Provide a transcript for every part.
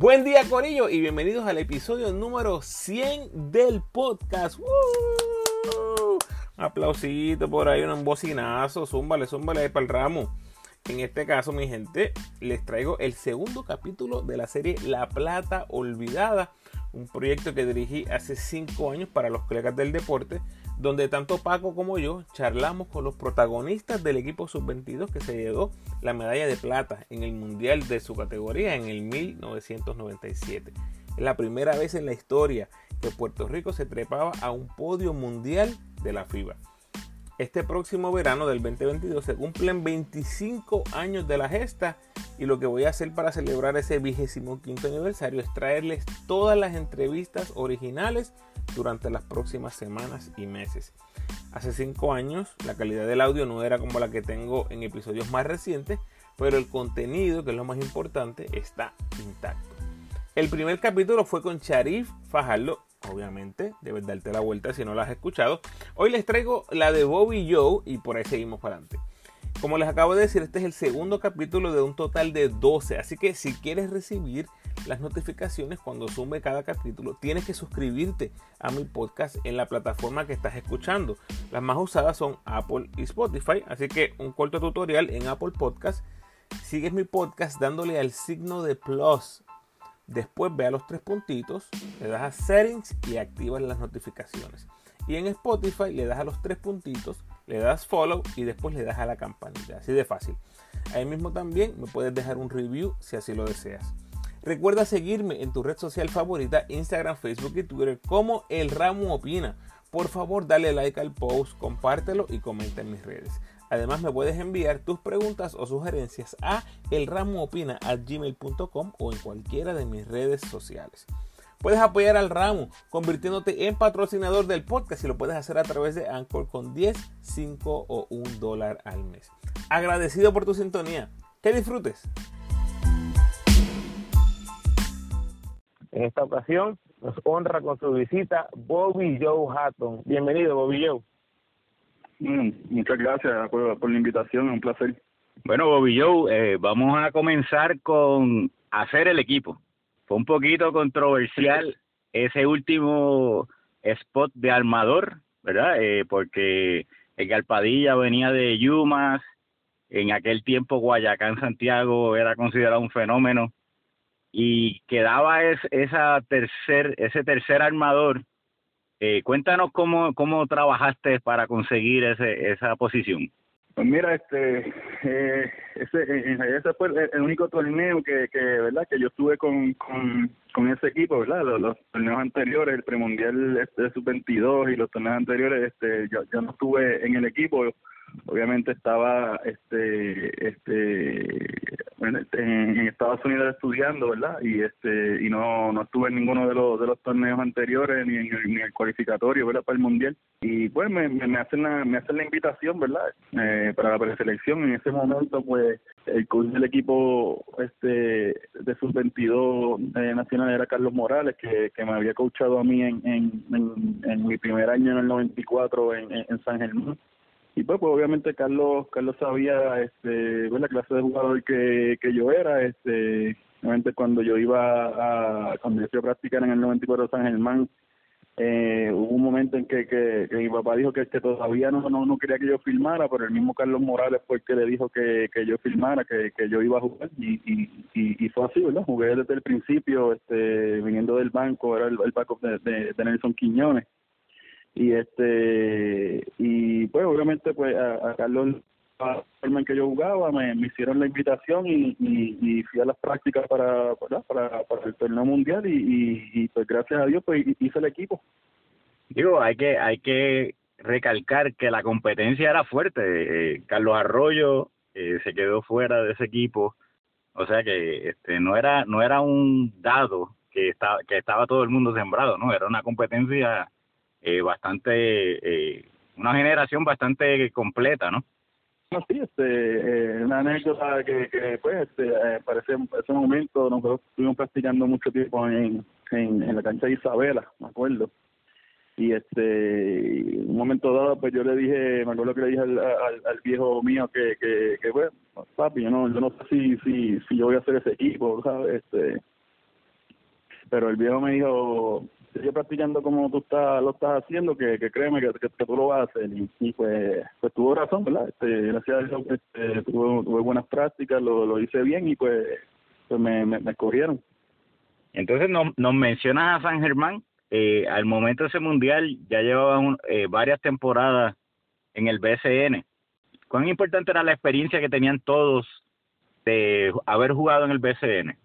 Buen día Corillo y bienvenidos al episodio número 100 del podcast. ¡Woo! Aplausito por ahí, un bocinazo, zúmbale, zúmbale ahí para el ramo. En este caso, mi gente, les traigo el segundo capítulo de la serie La Plata Olvidada, un proyecto que dirigí hace 5 años para los colegas del deporte, donde tanto Paco como yo charlamos con los protagonistas del equipo sub-22 que se llevó la medalla de plata en el Mundial de su categoría en el 1997. Es la primera vez en la historia que Puerto Rico se trepaba a un podio mundial de la FIBA. Este próximo verano del 2022 se cumplen 25 años de la gesta y lo que voy a hacer para celebrar ese vigésimo quinto aniversario es traerles todas las entrevistas originales durante las próximas semanas y meses. Hace 5 años la calidad del audio no era como la que tengo en episodios más recientes, pero el contenido, que es lo más importante, está intacto. El primer capítulo fue con Sharif Fajardo obviamente, debes darte la vuelta si no la has escuchado. Hoy les traigo la de Bobby Joe y por ahí seguimos para adelante. Como les acabo de decir, este es el segundo capítulo de un total de 12, así que si quieres recibir las notificaciones cuando sume cada capítulo, tienes que suscribirte a mi podcast en la plataforma que estás escuchando. Las más usadas son Apple y Spotify, así que un corto tutorial en Apple Podcast. Sigues mi podcast dándole al signo de plus Después ve a los tres puntitos, le das a Settings y activas las notificaciones. Y en Spotify le das a los tres puntitos, le das Follow y después le das a la campanita. Así de fácil. Ahí mismo también me puedes dejar un review si así lo deseas. Recuerda seguirme en tu red social favorita, Instagram, Facebook y Twitter como El Ramo Opina. Por favor, dale like al post, compártelo y comenta en mis redes. Además, me puedes enviar tus preguntas o sugerencias a elramoopina.gmail.com o en cualquiera de mis redes sociales. Puedes apoyar al ramo convirtiéndote en patrocinador del podcast y lo puedes hacer a través de Anchor con 10, 5 o 1 dólar al mes. Agradecido por tu sintonía. Que disfrutes. En esta ocasión nos honra con su visita Bobby Joe Hatton. Bienvenido, Bobby Joe. Mm, muchas gracias por, la invitación, un placer. Bueno, Bobby Joe, eh, vamos a comenzar con hacer el equipo. Fue un poquito controversial ese último spot de armador, ¿verdad? Eh, porque el Galpadilla venía de Yumas, en aquel tiempo Guayacán Santiago era considerado un fenómeno y quedaba esa tercer, ese tercer armador eh, cuéntanos cómo, cómo trabajaste para conseguir ese, esa posición. Pues mira, este, eh, ese, ese fue el, único torneo que, que, verdad, que yo estuve con, con, con ese equipo, verdad. Los, torneos anteriores, el premundial este, de sub 22 y los torneos anteriores, este, yo, yo no estuve en el equipo obviamente estaba este este en, Estados Unidos estudiando verdad y este y no no estuve en ninguno de los de los torneos anteriores ni en el, ni el cualificatorio verdad para el mundial. Y pues me, me, hacen la me hacen la invitación verdad eh, para la preselección. En ese momento pues el coach del equipo este de sus 22 eh, nacional era Carlos Morales que, que me había coachado a mí en en, en, mi primer año en el 94 en, en San Germán y pues, pues obviamente Carlos Carlos sabía este pues, la clase de jugador que, que yo era este obviamente cuando yo iba a cuando yo practicar en el 94 San Germán eh, hubo un momento en que, que, mi papá dijo que, que todavía no, no, no quería que yo filmara, pero el mismo Carlos Morales fue el que le dijo que, que yo filmara, que, que yo iba a jugar y, y, y, fue así, ¿verdad? Jugué desde el principio, este viniendo del banco, era el, el backup de, de Nelson Quiñones y este y pues obviamente pues a, Carlos la forma en que yo jugaba me, hicieron la invitación y, y, fui a las prácticas para para, para el torneo mundial y, y, pues gracias a Dios pues hice el equipo. Digo hay que hay que recalcar que la competencia era fuerte. Eh, Carlos Arroyo eh, se quedó fuera de ese equipo. O sea que este no era no era un dado que estaba, que estaba todo el mundo sembrado, ¿no? Era una competencia eh, bastante, eh, una generación bastante completa, ¿no? Sí, este, eh, una anécdota que, que pues, este, eh, parece ese momento, nosotros estuvimos practicando mucho tiempo en, en, la cancha de Isabela, me acuerdo. Y este, un momento dado, pues yo le dije, me acuerdo que le dije al, al, viejo mío que, que, que, pues, papi, yo no, yo no sé si, si, si yo voy a hacer ese equipo, ¿sabes? Este, pero el viejo me dijo, sigue practicando como tú estás, lo estás haciendo, que, que créeme que, que, tú lo vas a hacer. Y, pues, pues tuvo razón, ¿verdad? Este, gracias a Dios este, tuve, buenas prácticas, lo, hice bien y pues, pues me, me, me escogieron. Entonces nos, nos mencionas a San Germán, eh, al momento de ese mundial ya llevaban eh, varias temporadas en el BCN. ¿Cuán importante era la experiencia que tenían todos de haber jugado en el BCN?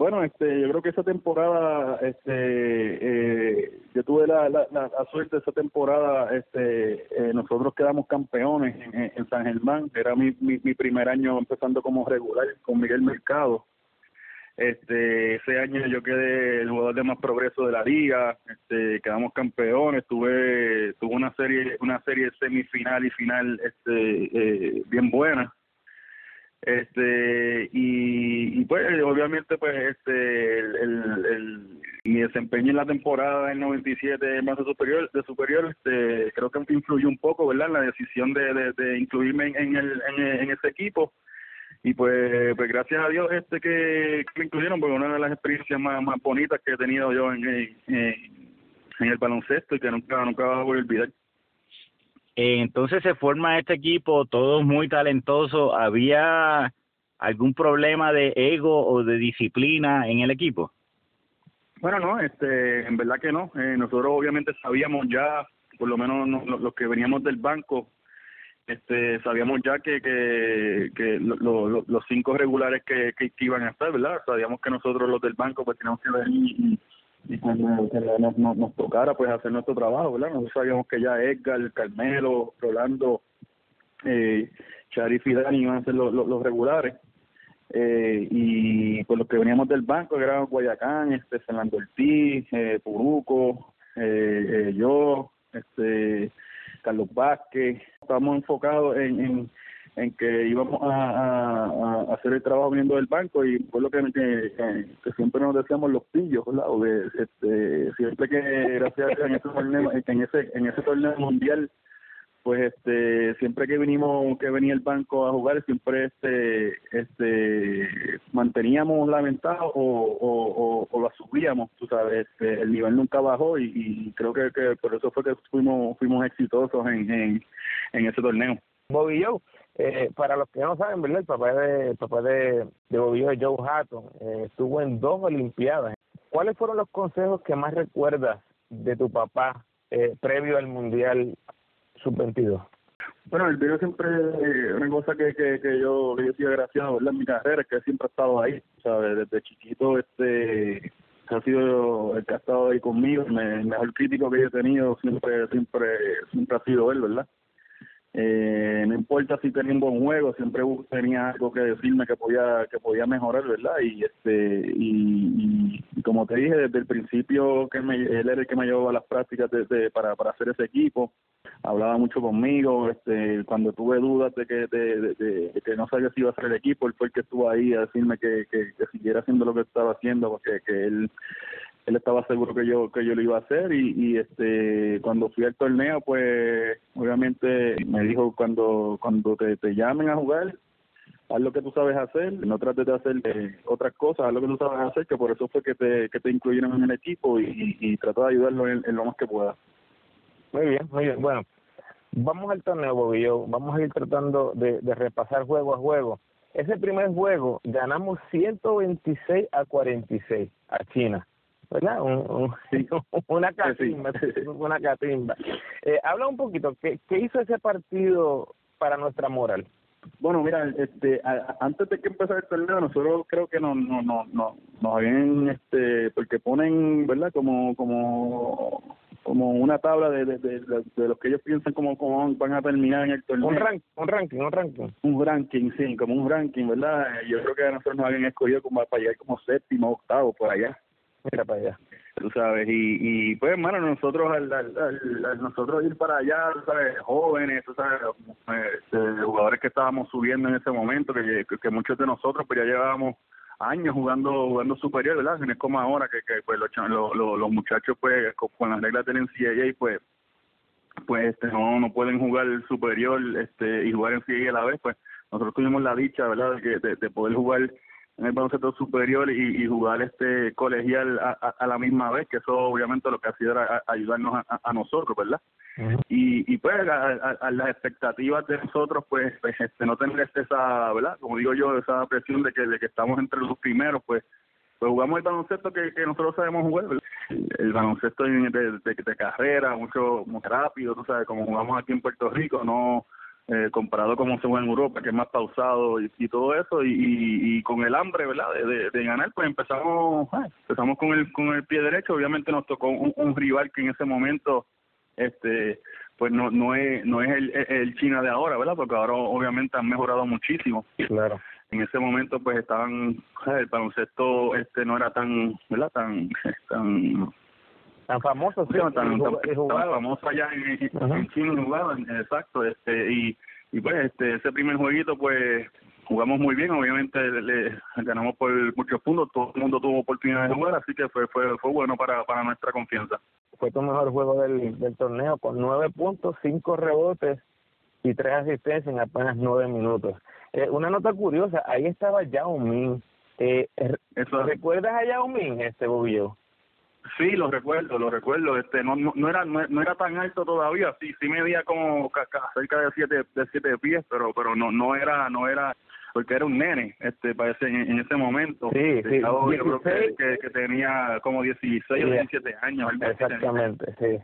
Bueno, este, yo creo que esa temporada, este, eh, yo tuve la, la, la, suerte esa temporada, este, eh, nosotros quedamos campeones en, en, San Germán, era mi, mi, mi primer año empezando como regular con Miguel Mercado. Este, ese año yo quedé el jugador de más progreso de la liga, este, quedamos campeones, tuve, tuve una serie, una serie semifinal y final, este, eh, bien buena este y, pues obviamente pues este el, el, mi desempeño en la temporada del 97 en base superior de superior este creo que influyó un poco verdad en la decisión de, de, incluirme en, en el en, en, ese equipo. Y pues pues gracias a Dios este que, que me incluyeron porque una de las experiencias más, más bonitas que he tenido yo en, en, en el baloncesto y que nunca nunca voy a olvidar entonces se forma este equipo, todos muy talentosos. ¿Había algún problema de ego o de disciplina en el equipo? Bueno, no, este, en verdad que no. Eh, nosotros obviamente sabíamos ya, por lo menos los lo que veníamos del banco, este, sabíamos ya que, que, lo, los cinco regulares que, que, iban a estar, ¿verdad? Sabíamos que nosotros los del banco pues teníamos que venir y cuando nos, nos, nos, tocara pues hacer nuestro trabajo, ¿verdad? Nosotros sabíamos que ya Edgar, Carmelo, Rolando, eh, Sharif y iban a ser los, regulares. Eh, y pues los que veníamos del banco que eran Guayacán, este, Fernando Ortiz, eh, Puruco, eh, eh, yo, este, Carlos Vázquez, estábamos enfocados en, en en que íbamos a, hacer el trabajo viniendo del banco y fue lo que, que, siempre nos decíamos los pillos. O de, este, siempre que gracias en ese torneo, en ese, en ese torneo mundial, pues este, siempre que vinimos, que venía el banco a jugar, siempre este, este, manteníamos la ventaja o, o, la subíamos, tú sabes, este, el nivel nunca bajó y, y creo que, que por eso fue que fuimos, fuimos exitosos en, en, en ese torneo. Bobby Joe, eh, para los que no saben, ¿verdad? El papá de, el papá de, de Bobby Joe, Hatton, eh, estuvo en dos Olimpiadas. ¿Cuáles fueron los consejos que más recuerdas de tu papá eh, previo al Mundial Sub-22? Bueno, el video siempre, eh, una cosa que, que, que yo yo soy agraciado ¿verdad? en mi carrera que siempre ha estado ahí, ¿sabes? Desde chiquito, este ha sido el que ha estado ahí conmigo, el mejor crítico que yo he tenido siempre, siempre, siempre ha sido él, ¿verdad? Eh, no importa si tenía un buen juego siempre tenía algo que decirme que podía que podía mejorar verdad y este y, como te dije desde el principio que me, él era el que me llevaba las prácticas de, para para hacer ese equipo. Hablaba mucho conmigo este cuando tuve dudas de que de que no sabía si iba a ser el equipo él fue el que estuvo ahí a decirme que, que, que siguiera haciendo lo que estaba haciendo porque que él él estaba seguro que yo que yo lo iba a hacer y, este cuando fui al torneo pues obviamente me dijo cuando cuando te, te llamen a jugar haz lo que tú sabes hacer no trates de hacer eh, otras cosas haz lo que tú sabes hacer que por eso fue que te que te incluyeron en el equipo y, y, de ayudarlo en, lo más que pueda muy bien muy bien. Bueno vamos al torneo Bobillo vamos a ir tratando de repasar juego a juego. Ese primer juego ganamos 126 a 46 a China ¿verdad? Un, un, una catimba, una catimba. Eh, habla un poquito, ¿qué, ¿qué hizo ese partido para nuestra moral? Bueno, mira, este, a, antes de que empezara el torneo, nosotros creo que no, no, no, no, nos habían, este, porque ponen, ¿verdad? Como, como, como una tabla de, de, de, de los que ellos piensan como, como van a terminar en el torneo. Un, rank, un ranking, un ranking. Un ranking, sí, como un ranking, ¿verdad? Yo creo que a nosotros nos habían escogido como para llegar como séptimo, octavo, por allá Mira para allá. Tú sabes, y, y pues, hermano, nosotros al, al, nosotros ir para allá, tú sabes, jóvenes, tú sabes, este, jugadores que estábamos subiendo en ese momento, que, que, muchos de nosotros pues ya llevábamos años jugando jugando superior, ¿verdad? No es como ahora que, que pues los, los, los muchachos pues con las reglas del NCAA pues pues este no no pueden jugar superior este y jugar en NCAA a la vez, pues nosotros tuvimos la dicha, ¿verdad? De, que, de, poder jugar en el baloncesto superior y, y jugar este colegial a, a, la misma vez, que eso obviamente lo que hacía era ayudarnos a, nosotros, ¿verdad? y, y pues a, las expectativas de nosotros, pues, pues, este, no tener este, esa, ¿verdad? Como digo yo, esa presión de que, de que estamos entre los primeros, pues pues jugamos el baloncesto que, que nosotros sabemos jugar, el, baloncesto de, de, de, carrera, mucho muy rápido, tú sabes, como jugamos aquí en Puerto Rico, no eh, comparado como se juega en Europa, que es más pausado y, todo eso, y, y, con el hambre, ¿verdad?, de, de, ganar, pues empezamos empezamos con el con el pie derecho, obviamente nos tocó un, rival que en ese momento, este pues no no es no es el, el China de ahora, ¿verdad?, porque ahora obviamente han mejorado muchísimo. Claro en ese momento pues estaban el baloncesto este no era tan verdad tan tan tan famoso sí, tan, tan, famoso allá en, en, China jugaban exacto este y y pues este ese primer jueguito pues jugamos muy bien obviamente le, ganamos por muchos puntos todo el mundo tuvo oportunidad de jugar así que fue fue fue bueno para para nuestra confianza. Fue tu mejor juego del, del torneo con nueve puntos cinco rebotes y tres asistencias en apenas nueve minutos. Eh, una nota curiosa, ahí estaba Yao Ming. Eh, ¿Recuerdas a Yao Ming, este Bobillo? Sí, lo recuerdo, lo recuerdo. Este, no, no, era no, era tan alto todavía. Sí, sí medía como cerca de siete de siete pies, pero pero no no era no era porque era un nene, este parece en, ese momento. Sí, sí. Yo creo que, que, tenía como 16 o 17 años. Exactamente, sí.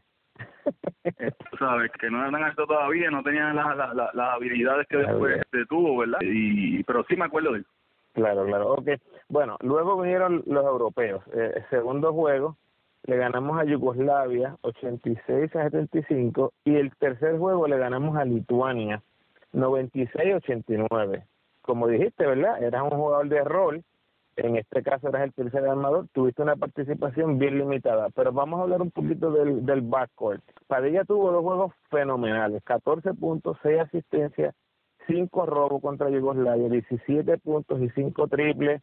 Tú sabes, que no eran alto todavía, no tenían las las habilidades que después tuvo, ¿verdad? Y, pero sí me acuerdo de él. Claro, claro. Ok. Bueno, luego vinieron los europeos. Eh, segundo juego, le ganamos a Yugoslavia 86 a 75 y el tercer juego le ganamos a Lituania 96 a 89. Como dijiste, ¿verdad? Eras un jugador de rol en este caso eras el tercer armador, tuviste una participación bien limitada, pero vamos a hablar un poquito del, backcourt. Padilla tuvo dos juegos fenomenales, 14 puntos, 6 asistencias, 5 robos contra Yugoslavia, 17 puntos y 5 triples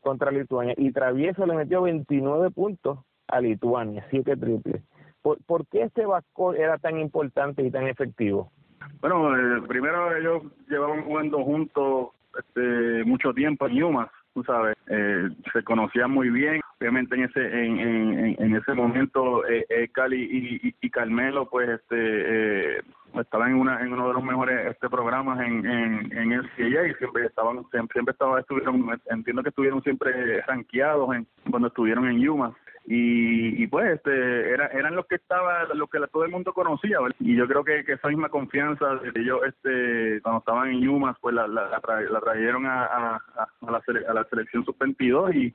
contra Lituania, y Travieso le metió 29 puntos a Lituania, 7 triples. ¿Por, ¿Por qué este backcourt era tan importante y tan efectivo? Bueno, eh, primero ellos llevaban jugando juntos este, mucho tiempo en Yuma tú sabes, eh, se conocían muy bien. Obviamente en ese en, en, ese momento eh, eh Cali y, y, Carmelo pues este eh, estaban en una en uno de los mejores este programas en en, en el CIA y siempre estaban siempre, siempre estaban estuvieron entiendo que estuvieron siempre rankeados en cuando estuvieron en Yuma y, y pues este era, eran los que estaba los que todo el mundo conocía y yo creo que, que, esa misma confianza de ellos este cuando estaban en Yumas pues la, la, trajeron a, a, la a la selección sub 22 y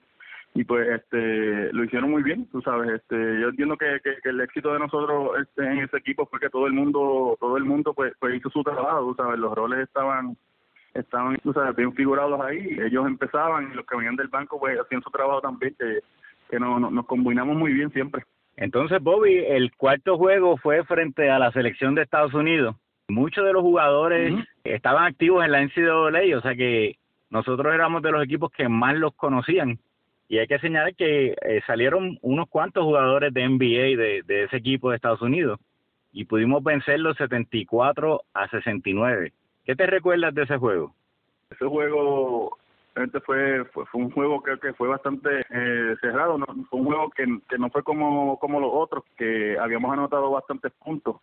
y pues este lo hicieron muy bien tú sabes este yo entiendo que, que, el éxito de nosotros este, en ese equipo fue que todo el mundo todo el mundo pues, pues hizo su trabajo tú sabes los roles estaban estaban tú sabes bien figurados ahí ellos empezaban y los que venían del banco pues hacían su trabajo también que que no, nos combinamos muy bien siempre. Entonces, Bobby, el cuarto juego fue frente a la selección de Estados Unidos. Muchos de los jugadores estaban activos en la NCAA, o sea que nosotros éramos de los equipos que más los conocían. Y hay que señalar que eh, salieron unos cuantos jugadores de NBA de, de ese equipo de Estados Unidos y pudimos vencerlos 74 a 69. ¿Qué te recuerdas de ese juego? Ese juego este fue, fue, fue un juego que, que fue bastante eh, cerrado, no, fue un juego que, que no fue como, como los otros, que habíamos anotado bastantes puntos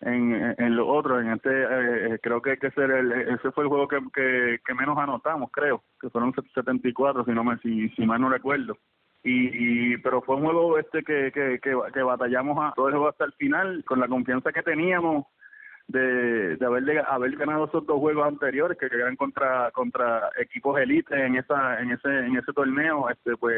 en, en los otros, en este eh, creo que, que ese, el, ese fue el juego que, que, que, menos anotamos, creo, que fueron 74 si no me si, si mal no recuerdo. Y, y, pero fue un juego este que, que, que, que batallamos a todo el juego hasta el final con la confianza que teníamos de, de haber, haber ganado esos dos juegos anteriores que eran contra contra equipos élites en esa en ese en ese torneo este pues,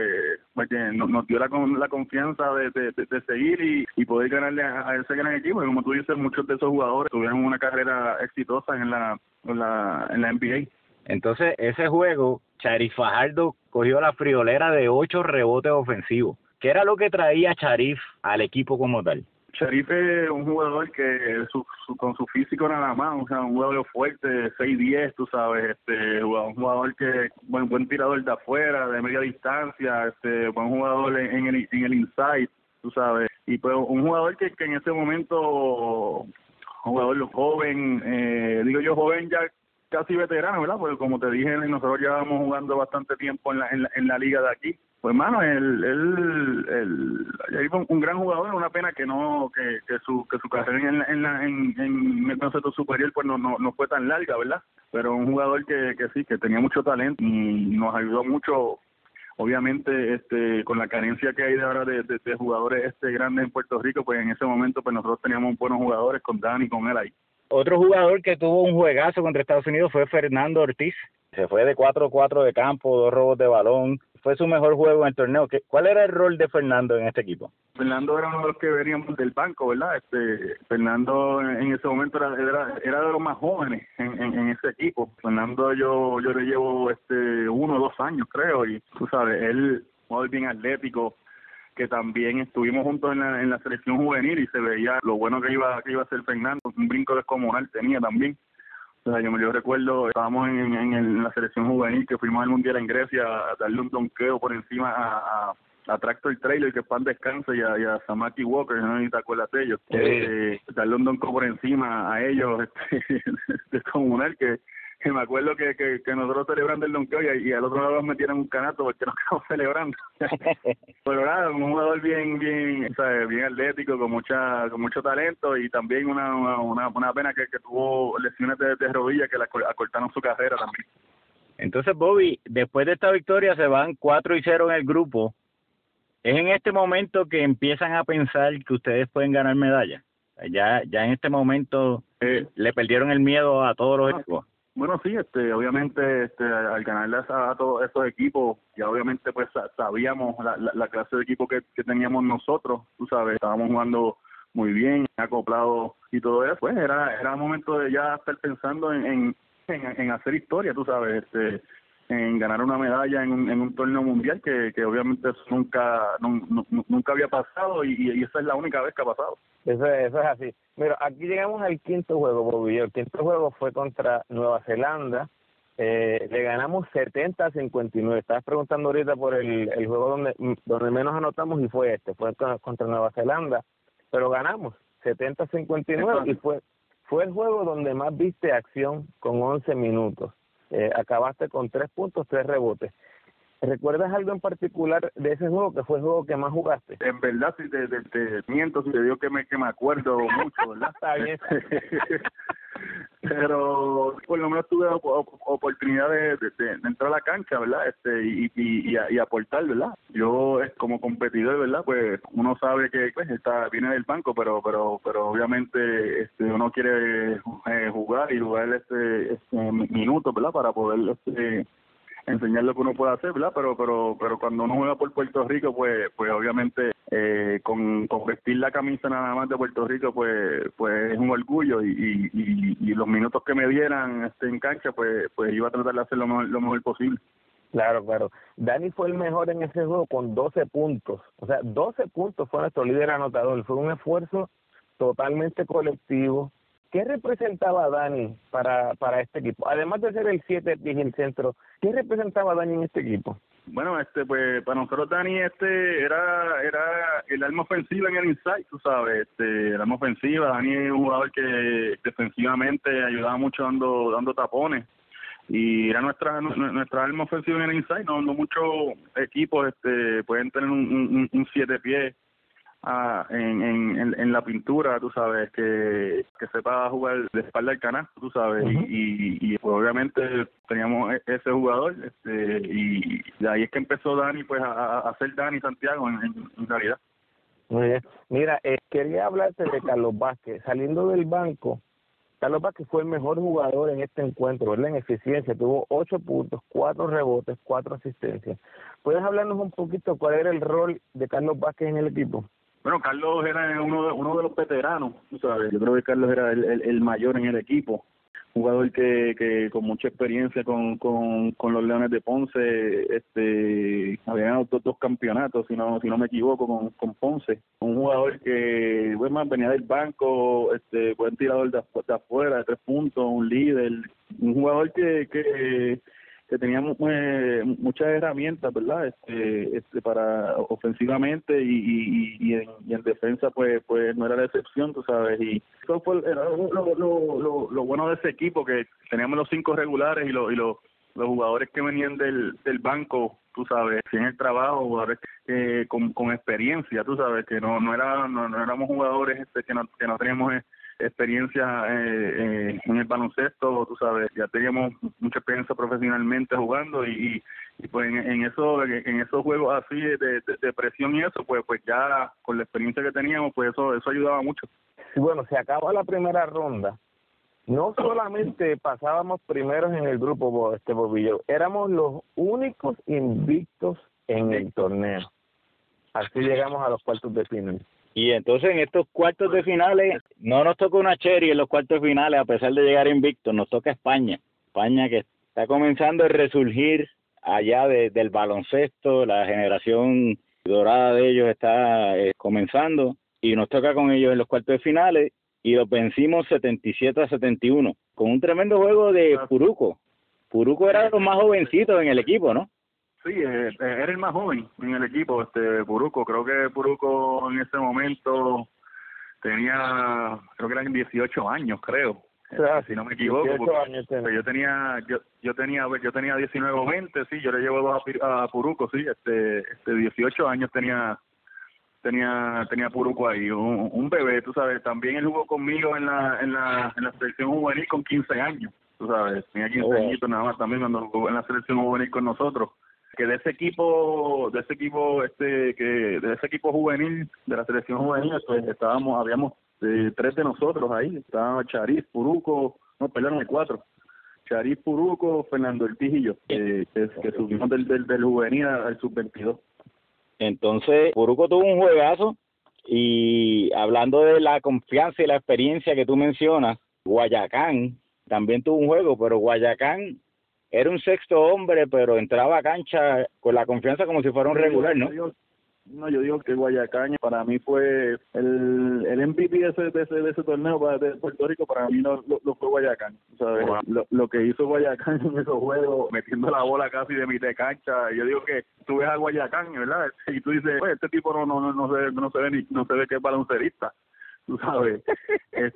pues nos, dio la, la confianza de, de, seguir y, y, poder ganarle a, ese gran equipo y como tú dices muchos de esos jugadores tuvieron una carrera exitosa en la en la, en la NBA Entonces, ese juego, Charif Fajardo cogió la friolera de ocho rebotes ofensivos. ¿Qué era lo que traía Charif al equipo como tal? Sharif es un jugador que su, con su físico nada más, o sea, un jugador fuerte, 6'10, tú sabes, este, un jugador que, buen, buen tirador de afuera, de media distancia, este, buen jugador en, el, en el inside, tú sabes, y pues un jugador que, que en ese momento, jugador joven, eh, digo yo joven ya casi veterano, ¿verdad? Porque como te dije, nosotros llevamos jugando bastante tiempo en la, en la, en la liga de aquí pues mano, él, él, él, un gran jugador, una pena que no, que, que su, que su carrera en, en, la, en, en el concepto superior pues no, no, no fue tan larga, ¿verdad? Pero un jugador que, que sí, que tenía mucho talento y nos ayudó mucho, obviamente, este, con la carencia que hay de ahora de, de, jugadores este grandes en Puerto Rico, pues en ese momento pues nosotros teníamos buenos jugadores con Dani con él ahí. Otro jugador que tuvo un juegazo contra Estados Unidos fue Fernando Ortiz. Se fue de 4-4 de campo, dos robos de balón, fue su mejor juego en el torneo. ¿Cuál era el rol de Fernando en este equipo? Fernando era uno de los que veníamos del banco, ¿verdad? Este, Fernando en ese momento era, era, de los más jóvenes en, en, ese equipo. Fernando yo yo le llevo este uno o dos años, creo, y tú sabes, él muy bien atlético, que también estuvimos juntos en la, en la selección juvenil y se veía lo bueno que iba que iba a ser Fernando, un brinco descomunal tenía también yo, me recuerdo, estábamos en, en, la selección juvenil que fuimos al Mundial en Grecia a darle un donqueo por encima a, a, Tractor Trailer, que pan descanse, y a, y a Samaki Walker, no ni te acuerdas de ellos. Eh, darle un donqueo por encima a ellos, este, descomunal, que que me acuerdo que, que, que nosotros celebrando el donkey y, y, al otro lado nos metieron un canato porque nos quedamos celebrando. Pero nada, un jugador bien, bien, bien atlético, con mucha, con mucho talento y también una, una, una pena que, que tuvo lesiones de, de rodilla que le acortaron su carrera también. Entonces, Bobby, después de esta victoria se van 4 y 0 en el grupo. ¿Es en este momento que empiezan a pensar que ustedes pueden ganar medallas? Ya, ya en este momento eh, le perdieron el miedo a todos los equipos. Bueno, sí, este, obviamente este, al ganarle a, todos estos equipos, ya obviamente pues sabíamos la, la, clase de equipo que, que, teníamos nosotros, tú sabes, estábamos jugando muy bien, acoplado y todo eso, pues era era momento de ya estar pensando en, en, en, hacer historia, tú sabes, este en ganar una medalla en un, en un torneo mundial que, que obviamente nunca nunca había pasado y, y esa es la única vez que ha pasado. Eso, eso es así. Mira, aquí llegamos al quinto juego, Bobby. El quinto juego fue contra Nueva Zelanda. Eh, le ganamos 70 a 59. Estabas preguntando ahorita por el, el juego donde, donde menos anotamos y fue este, fue contra Nueva Zelanda. Pero ganamos 70 a 59 y fue, fue el juego donde más viste acción con 11 minutos. Eh, acabaste con 3 puntos, 3 rebotes. ¿Recuerdas algo en particular de ese juego que fue el juego que más jugaste? En verdad, si te, te, miento, si te digo que me, que me acuerdo mucho, ¿verdad? Está bien. Pero por lo menos tuve oportunidad de, de, entrar a la cancha, ¿verdad? Este y, y, y, aportar, ¿verdad? Yo como competidor, ¿verdad? Pues uno sabe que pues, está viene del banco, pero pero pero obviamente este uno quiere eh, jugar y jugar este, este minutos, ¿verdad? Para poder este enseñar lo que uno puede hacer, ¿verdad? Pero, pero, pero cuando uno juega por Puerto Rico, pues, pues obviamente eh, con, con vestir la camisa nada más de Puerto Rico, pues, pues es un orgullo y, y, los minutos que me dieran este, en cancha, pues, pues iba a tratar de hacer lo mejor, lo mejor posible. Claro, claro. Dani fue el mejor en ese juego con 12 puntos. O sea, 12 puntos fue nuestro líder anotador. Fue un esfuerzo totalmente colectivo, ¿Qué representaba Dani para, para este equipo? Además de ser el 7 y el centro, ¿qué representaba Dani en este equipo? Bueno, este pues para nosotros Dani este era era el alma ofensiva en el inside, tú sabes, este el alma ofensiva, Dani es un jugador que defensivamente ayudaba mucho dando dando tapones y era nuestra nuestra alma ofensiva en el inside, no no muchos equipos este pueden tener un siete pies ah, en, en, en, la pintura, tú sabes, que, que sepa jugar de espalda al canal, tú sabes, y, y, pues obviamente teníamos e, ese jugador, este, y de ahí es que empezó Dani pues a, a hacer Dani Santiago en, en, realidad. Muy bien. Mira, eh, quería hablarte de Carlos Vázquez. Saliendo del banco, Carlos Vázquez fue el mejor jugador en este encuentro, ¿verdad? En eficiencia, tuvo ocho puntos, cuatro rebotes, cuatro asistencias. ¿Puedes hablarnos un poquito cuál era el rol de Carlos Vázquez en el equipo? Bueno, Carlos era uno de, uno de los veteranos, ¿sabes? Yo creo que Carlos era el, el, mayor en el equipo. jugador que, que con mucha experiencia con, con, con los Leones de Ponce, este, había ganado dos, campeonatos, si no, si no me equivoco, con, con Ponce. Un jugador que, bueno, venía del banco, este, buen tirador de, de afuera, de tres puntos, un líder, un jugador que, que que teníamos eh, muchas herramientas, ¿verdad? Este, este para ofensivamente y, y, y, en, y, en, defensa, pues pues no era la excepción, tú sabes. Y eso fue lo, lo, lo, bueno de ese equipo, que teníamos los cinco regulares y, lo, y los jugadores que venían del, del banco, tú sabes, en el trabajo, jugadores eh, con, con experiencia, tú sabes, que no no, era, no, no éramos jugadores este, que, no, que no teníamos experiencia eh, eh, en el baloncesto, tú sabes, ya teníamos mucha experiencia profesionalmente jugando y, y pues en, eso, en esos juegos así de, de, presión y eso, pues pues ya con la experiencia que teníamos, pues eso eso ayudaba mucho. Sí, bueno, se acaba la primera ronda. No solamente pasábamos primeros en el grupo, este Bobillo, éramos los únicos invictos en el torneo. Así llegamos a los cuartos de final. Y entonces en estos cuartos de finales no nos toca una cherry en los cuartos de finales a pesar de llegar invicto, nos toca España. España que está comenzando a resurgir allá del baloncesto, la generación dorada de ellos está eh, comenzando y nos toca con ellos en los cuartos de finales y los vencimos 77 a 71 con un tremendo juego de Puruco. Puruco era de los más jovencitos en el equipo, ¿no? Sí, eh, era el más joven en el equipo, este Puruco. Creo que Puruco en ese momento tenía, creo que eran 18 años, creo. si no me equivoco, yo tenía, yo, yo tenía, yo tenía 19 o 20, sí, yo le llevo dos a, Puruco, sí, este, este 18 años tenía, tenía, tenía Puruco ahí, un, un, bebé, tú sabes, también él jugó conmigo en la, en la, en la selección juvenil con 15 años, tú sabes, tenía 15 añitos nada más también cuando jugó en la selección juvenil con nosotros que de ese equipo de ese equipo este que de ese equipo juvenil de la selección juvenil pues estábamos habíamos eh, tres de nosotros ahí estaba Chariz Puruco no perdón cuatro Chariz Puruco Fernando Ortiz y que, que, subimos del, del, del juvenil al sub 22 entonces Puruco tuvo un juegazo y hablando de la confianza y la experiencia que tú mencionas Guayacán también tuvo un juego pero Guayacán era un sexto hombre, pero entraba a cancha con la confianza como si fuera un regular, ¿no? no, yo digo que Guayacaña para mí fue el, el MVP de ese, de ese, de ese torneo de Puerto Rico, para mí no lo, fue Guayacán. ¿sabes? Lo, lo, que hizo Guayacán en esos juegos, metiendo la bola casi de mitad de cancha, yo digo que tú ves a Guayacán, ¿verdad? Y tú dices, pues este tipo no no no, no se, no se ve ni no se ve que es baloncerista tú sabes.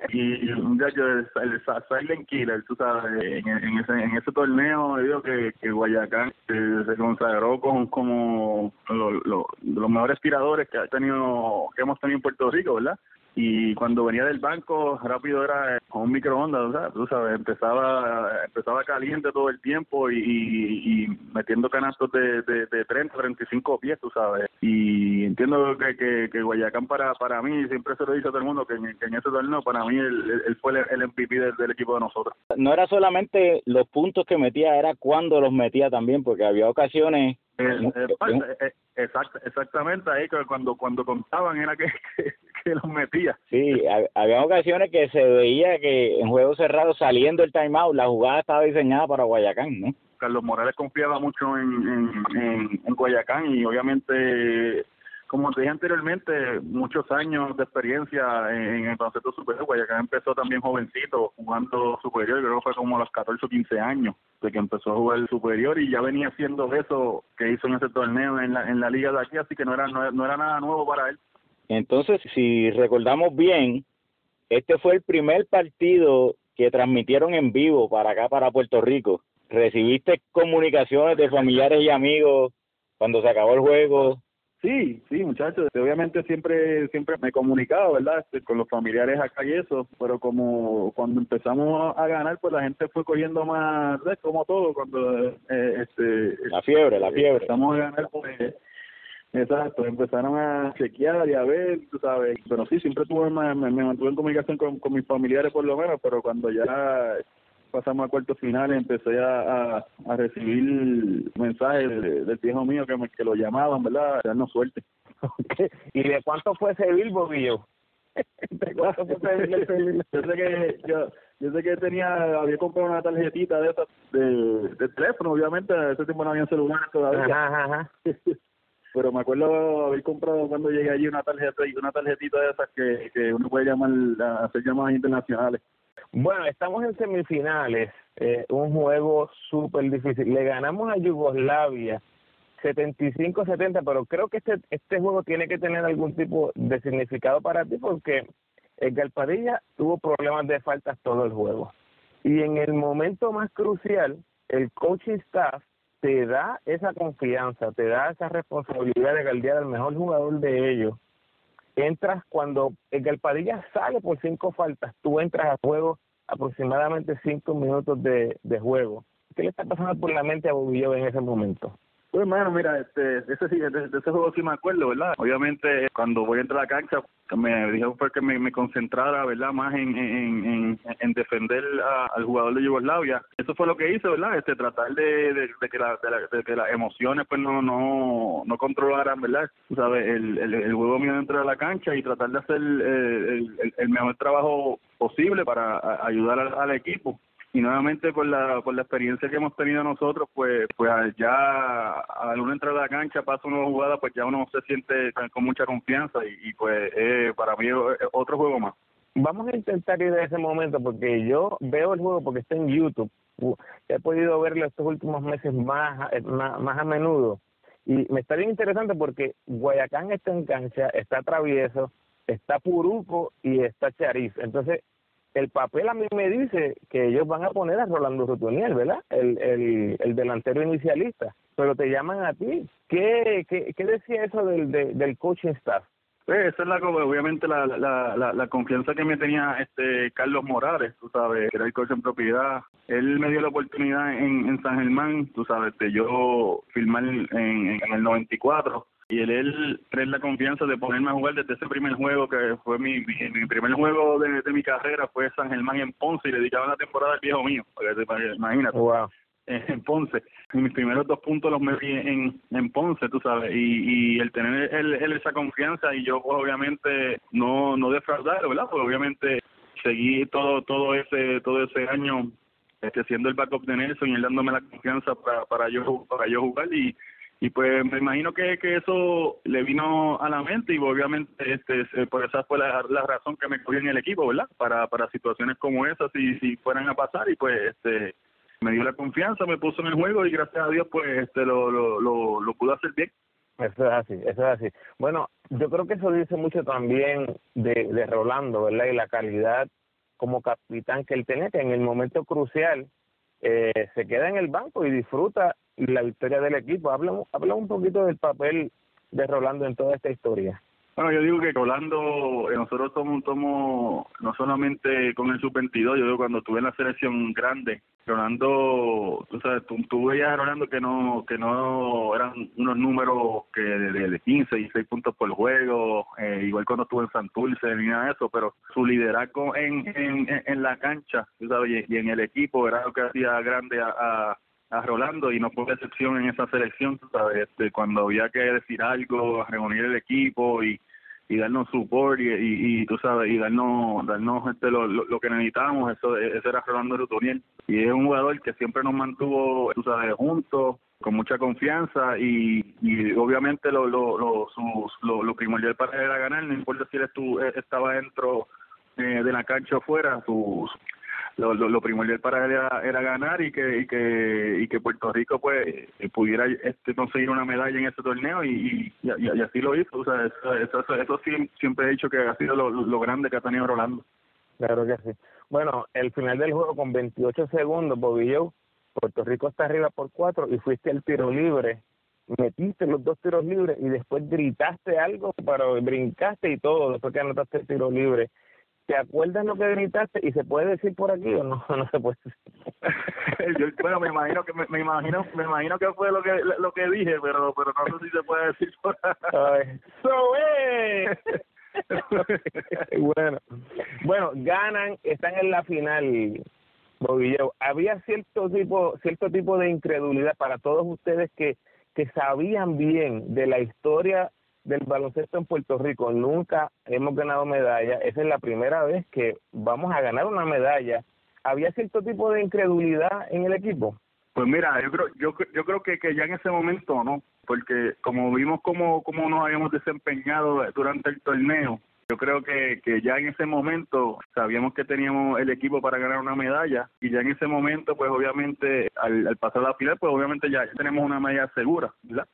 y un el, el Silent Killer, tú sabes, en, ese, en ese torneo, digo que, que Guayacán se consagró con como los mejores tiradores que ha tenido, que hemos tenido en Puerto Rico, ¿verdad? Y cuando venía del banco rápido era con un microondas, o sea, tú sabes, empezaba empezaba caliente todo el tiempo y, y, metiendo canastos de, de, de 30, 35 pies, tú sabes. Y entiendo que, que, que, Guayacán para para mí, siempre se lo dice a todo el mundo, que en, ese torneo para mí él, fue el, MVP del, equipo de nosotros. No era solamente los puntos que metía, era cuando los metía también, porque había ocasiones... Eh, eh, eh, exactamente ahí cuando cuando contaban era que, que los metía. Sí, había ocasiones que se veía que en juegos cerrados saliendo el timeout, la jugada estaba diseñada para Guayacán, ¿no? Carlos Morales confiaba mucho en, en, en, Guayacán y obviamente como te dije anteriormente, muchos años de experiencia en, el concepto superior. Guayacán empezó también jovencito jugando superior, creo que fue como a los 14 o 15 años de que empezó a jugar superior y ya venía haciendo eso que hizo en ese torneo en la, en la liga de aquí, así que no era, no era nada nuevo para él. Entonces, si recordamos bien, este fue el primer partido que transmitieron en vivo para acá, para Puerto Rico. ¿Recibiste comunicaciones de familiares y amigos cuando se acabó el juego? Sí, sí, muchachos. Obviamente siempre siempre me he comunicado, ¿verdad? Este, con los familiares acá y eso, pero como cuando empezamos a ganar, pues la gente fue cogiendo más, como todo, cuando eh, este la fiebre, la fiebre. Empezamos a ganar, pues Exacto, empezaron a chequear y a ver, tú sabes. Pero sí, siempre tuve, me, me mantuve en comunicación con, con mis familiares por lo menos, pero cuando ya pasamos a cuartos finales empecé a, a, recibir mensajes del viejo mío que, me, que lo llamaban, ¿verdad? Darnos suerte. ¿Y de cuánto fue ese bill, Bobillo? ¿De cuánto fue ese bill? Yo sé que yo, yo sé que tenía, había comprado una tarjetita de esas de, de teléfono, obviamente, a ese tiempo no había celulares todavía. Ajá, ajá. Pero me acuerdo haber comprado cuando llegué allí una tarjeta una tarjetita de esas que, que uno puede llamar, hacer llamadas internacionales. Bueno, estamos en semifinales, eh, un juego súper difícil. Le ganamos a Yugoslavia 75-70, pero creo que este, este juego tiene que tener algún tipo de significado para ti porque el Galpadilla tuvo problemas de faltas todo el juego. Y en el momento más crucial, el coaching staff te da esa confianza, te da esa responsabilidad de guardiar al mejor jugador de ellos. Entras cuando el Galpadilla sale por cinco faltas, tú entras a juego aproximadamente cinco minutos de, de juego. ¿Qué le está pasando por la mente a Bobillo en ese momento? Pues, hermano, mira, este, ese, sí, de, ese juego sí me acuerdo, ¿verdad? Obviamente, cuando voy a entrar a la cancha, me dijeron que me, me concentrara, ¿verdad? Más en, en, en, defender al jugador de Yugoslavia. Eso fue lo que hice, ¿verdad? Este, tratar de, de, que, la, de, que las emociones, pues, no, no, no controlaran, ¿verdad? Tú sabes, el, el, el juego mío dentro de la cancha y tratar de hacer eh, el, el, mejor trabajo posible para ayudar al equipo y nuevamente por la por la experiencia que hemos tenido nosotros pues pues ya al uno entrar a la cancha pasa una jugada pues ya uno se siente con mucha confianza y, pues eh, para mí es otro juego más. Vamos a intentar ir a ese momento porque yo veo el juego porque está en YouTube. He podido verlo estos últimos meses más, más más a menudo. Y me está bien interesante porque Guayacán está en cancha está Travieso está Puruco y está Chariz. Entonces el papel a mí me dice que ellos van a poner a Rolando Rutuniel, ¿verdad? El, el, el delantero inicialista, pero te llaman a ti. ¿Qué, qué, qué decía eso del, del coaching staff? Pues esa es la, obviamente la, la, la, confianza que me tenía este Carlos Morales, tú sabes, que era el coach en propiedad. Él me dio la oportunidad en, en San Germán, tú sabes, de yo filmar en, en el 94 y él, él trae la confianza de ponerme a jugar desde ese primer juego que fue mi, mi, primer juego de, de, mi carrera fue San Germán en Ponce y le dedicaba la temporada al viejo mío imagínate. Wow. en Ponce. Y mis primeros dos puntos los metí en, en Ponce tú sabes y, y el tener él, él esa confianza y yo pues, obviamente no no defraudar verdad pues obviamente seguí todo todo ese todo ese año este, siendo el backup de Nelson y él dándome la confianza para para yo para yo jugar y y pues me imagino que, que eso le vino a la mente y obviamente este por esa fue la, razón que me cogí en el equipo verdad para para situaciones como esas si si fueran a pasar y pues este me dio la confianza me puso en el juego y gracias a Dios pues este lo lo lo, lo pudo hacer bien eso es así, eso es así. Bueno, yo creo que eso dice mucho también de, de Rolando, ¿verdad? Y la calidad como capitán que él tenía, que en el momento crucial eh, se queda en el banco y disfruta la victoria del equipo. Habla, habla un poquito del papel de Rolando en toda esta historia. Bueno, yo digo que Rolando, eh, nosotros somos, somos no solamente con el sub-22, yo digo cuando estuve en la selección grande, Rolando, tú sabes, tú, veías a Rolando que no que no eran unos números que de, de 15 y 6 puntos por juego, eh, igual cuando estuvo en Santurce ni nada de eso, pero su liderazgo en, en, en la cancha, tú sabes, y, en el equipo era lo que hacía grande a a Rolando y no fue excepción en esa selección, ¿sabes? Este, cuando había que decir algo, reunir el equipo y, y darnos support y, y, tú sabes, y darnos, darnos este, lo, lo, que necesitábamos, eso, ese era Rolando Rutoniel. Y es un jugador que siempre nos mantuvo, tú sabes, juntos, con mucha confianza y, y obviamente lo, lo, lo, lo, lo primordial para él era ganar, no importa si él estuvo, estaba dentro eh, de la cancha o fuera, sus lo, lo, primordial para él era, ganar y que, y que y que Puerto Rico pues eh, pudiera este conseguir una medalla en ese torneo y, y, así lo hizo. O sea eso, eso, eso, siempre he dicho que ha sido lo, lo grande que ha tenido Rolando. Claro que sí. Bueno el final del juego con 28 segundos Bobillo Puerto Rico está arriba por cuatro y fuiste al tiro libre. Metiste los dos tiros libres y después gritaste algo, pero brincaste y todo después que anotaste el tiro libre. ¿Te acuerdas lo que gritaste y se puede decir por aquí o no? No se puede Yo, bueno, me imagino que me, imagino me imagino que fue lo que lo que dije, pero pero no sé si se puede decir por aquí. So, eh. bueno, bueno, ganan, están en la final, Bobillo. Había cierto tipo cierto tipo de incredulidad para todos ustedes que que sabían bien de la historia del baloncesto en Puerto Rico nunca hemos ganado medalla. Esa es la primera vez que vamos a ganar una medalla ¿había cierto tipo de incredulidad en el equipo? Pues mira, yo creo, yo, yo creo que, que ya en ese momento no, porque como vimos cómo, cómo nos habíamos desempeñado durante el torneo, yo creo que, que ya en ese momento sabíamos que teníamos el equipo para ganar una medalla y ya en ese momento, pues obviamente al, al pasar la final, pues obviamente ya tenemos una medalla segura, ¿verdad?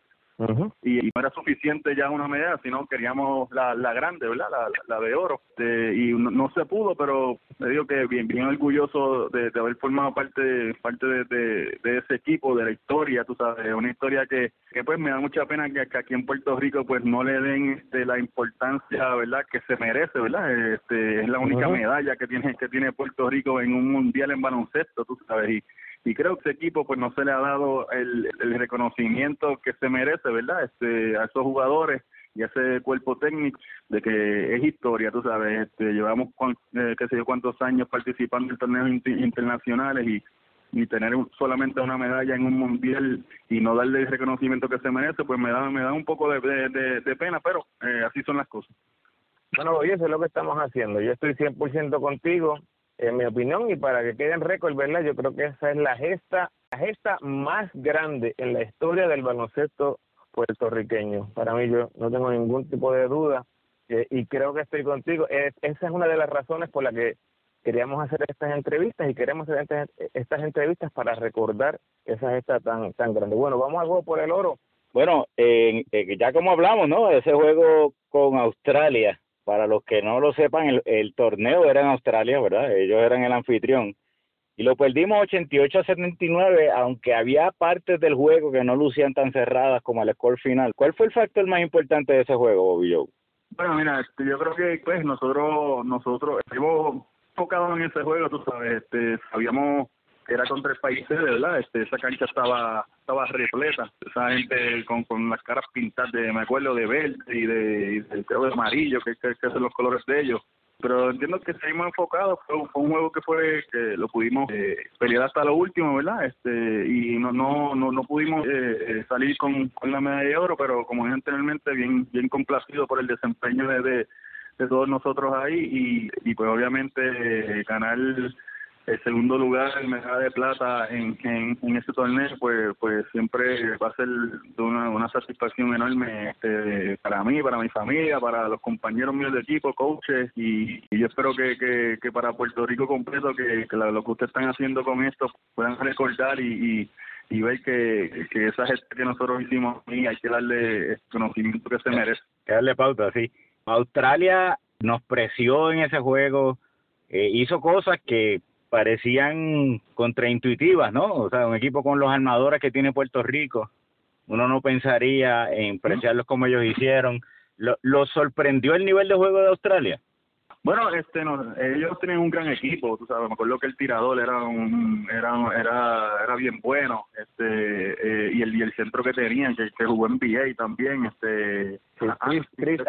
Y, no era suficiente ya una medalla, sino queríamos la, la grande, ¿verdad? La, la, de oro. Y no, se pudo, pero me digo que bien bien orgulloso de, haber formado parte parte de, de, ese equipo, de la historia, tú sabes, una historia que, que pues me da mucha pena que, aquí en Puerto Rico pues no le den este, la importancia, ¿verdad? Que se merece, ¿verdad? Este, es la única medalla que tiene que tiene Puerto Rico en un mundial en baloncesto, tú sabes, y y creo que ese equipo pues no se le ha dado el, el reconocimiento que se merece, ¿verdad? Este, a esos jugadores y a ese cuerpo técnico de que es historia, tú sabes, este, llevamos eh, qué sé yo cuántos años participando en torneos internacionales y y tener solamente una medalla en un mundial y no darle el reconocimiento que se merece, pues me da me da un poco de, de, pena, pero eh, así son las cosas. Bueno, oye, eso es lo que estamos haciendo. Yo estoy 100% contigo en mi opinión, y para que quede en récord, ¿verdad? Yo creo que esa es la gesta, la gesta más grande en la historia del baloncesto puertorriqueño. Para mí, yo no tengo ningún tipo de duda y creo que estoy contigo. esa es una de las razones por la que queríamos hacer estas entrevistas y queremos hacer estas, estas entrevistas para recordar esa gesta tan, tan grande. Bueno, vamos al juego por el oro. Bueno, eh, ya como hablamos, ¿no? Ese juego con Australia, para los que no lo sepan, el, torneo era en Australia, ¿verdad? Ellos eran el anfitrión. Y lo perdimos 88 a 79, aunque había partes del juego que no lucían tan cerradas como el score final. ¿Cuál fue el factor más importante de ese juego, Bobby Joe? Bueno, mira, este, yo creo que pues nosotros nosotros estuvimos enfocados en ese juego, tú sabes, este, sabíamos era contra el país verdad, este, esa cancha estaba estaba repleta, esa gente con, con las caras pintadas de, me acuerdo, de verde y de, y de, amarillo, que, que, son los colores de ellos. Pero entiendo que seguimos enfocados, fue, un juego que fue que lo pudimos eh, pelear hasta lo último, ¿verdad? Este y no no no, no pudimos eh, eh, salir con, con la medalla de oro, pero como dije anteriormente, bien bien complacido por el desempeño de, de, de todos nosotros ahí y, y pues obviamente eh, ganar el segundo lugar, el medalla de plata en, en, en ese torneo, pues pues siempre va a ser de una, una satisfacción enorme este, para mí, para mi familia, para los compañeros míos de equipo, coaches, y, yo espero que, que, que, para Puerto Rico completo, que, lo que ustedes están haciendo con esto puedan recordar y, y, ver que, que esa gente que nosotros hicimos y hay que darle el conocimiento que se merece. Que darle pauta, sí. Australia nos preció en ese juego, eh, hizo cosas que parecían contraintuitivas, ¿no? O sea, un equipo con los armadores que tiene Puerto Rico, uno no pensaría en preciarlos como ellos hicieron. ¿Lo, sorprendió el nivel de juego de Australia? Bueno, este, no, ellos tienen un gran equipo, tú sabes, me acuerdo que el tirador era un, era, era, era bien bueno, este, eh, y el y el centro que tenían, que, que jugó en NBA también, este, Chris, Chris,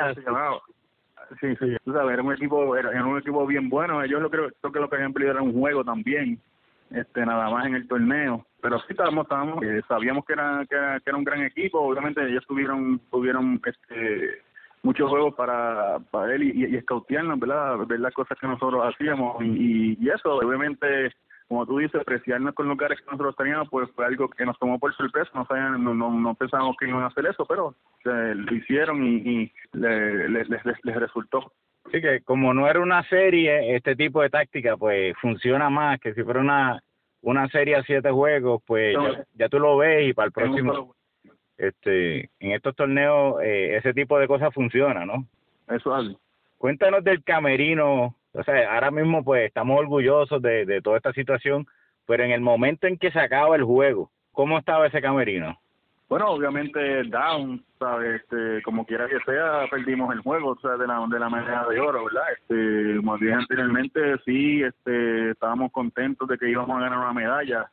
sí, sí, tú sabes, era un equipo, era, un equipo bien bueno, ellos lo creo, creo que lo que habían pedido era un juego también, este nada más en el torneo, pero sí estábamos, estábamos eh, sabíamos que era, que era, un gran equipo, obviamente ellos tuvieron, tuvieron este muchos juegos para, para él y, y, y ¿verdad? Ver las cosas que nosotros hacíamos y, y eso, obviamente como tú dices, apreciarnos con lugares que nosotros teníamos, pues fue algo que nos tomó por sorpresa, no sabían, no, no, pensábamos que iban a hacer eso, pero lo hicieron y, y les, les, resultó. Sí, que como no era una serie, este tipo de táctica pues funciona más que si fuera una, una serie a siete juegos, pues ya, tú lo ves y para el próximo, este, en estos torneos eh, ese tipo de cosas funciona, ¿no? Eso es Cuéntanos del camerino sea, ahora mismo pues estamos orgullosos de, de toda esta situación, pero en el momento en que se acaba el juego, ¿cómo estaba ese camerino? Bueno, obviamente down, ¿sabes? Este, como quiera que sea, perdimos el juego, o sea, de la, de la medalla de oro, ¿verdad? Este, como dije anteriormente, sí, este, estábamos contentos de que íbamos a ganar una medalla,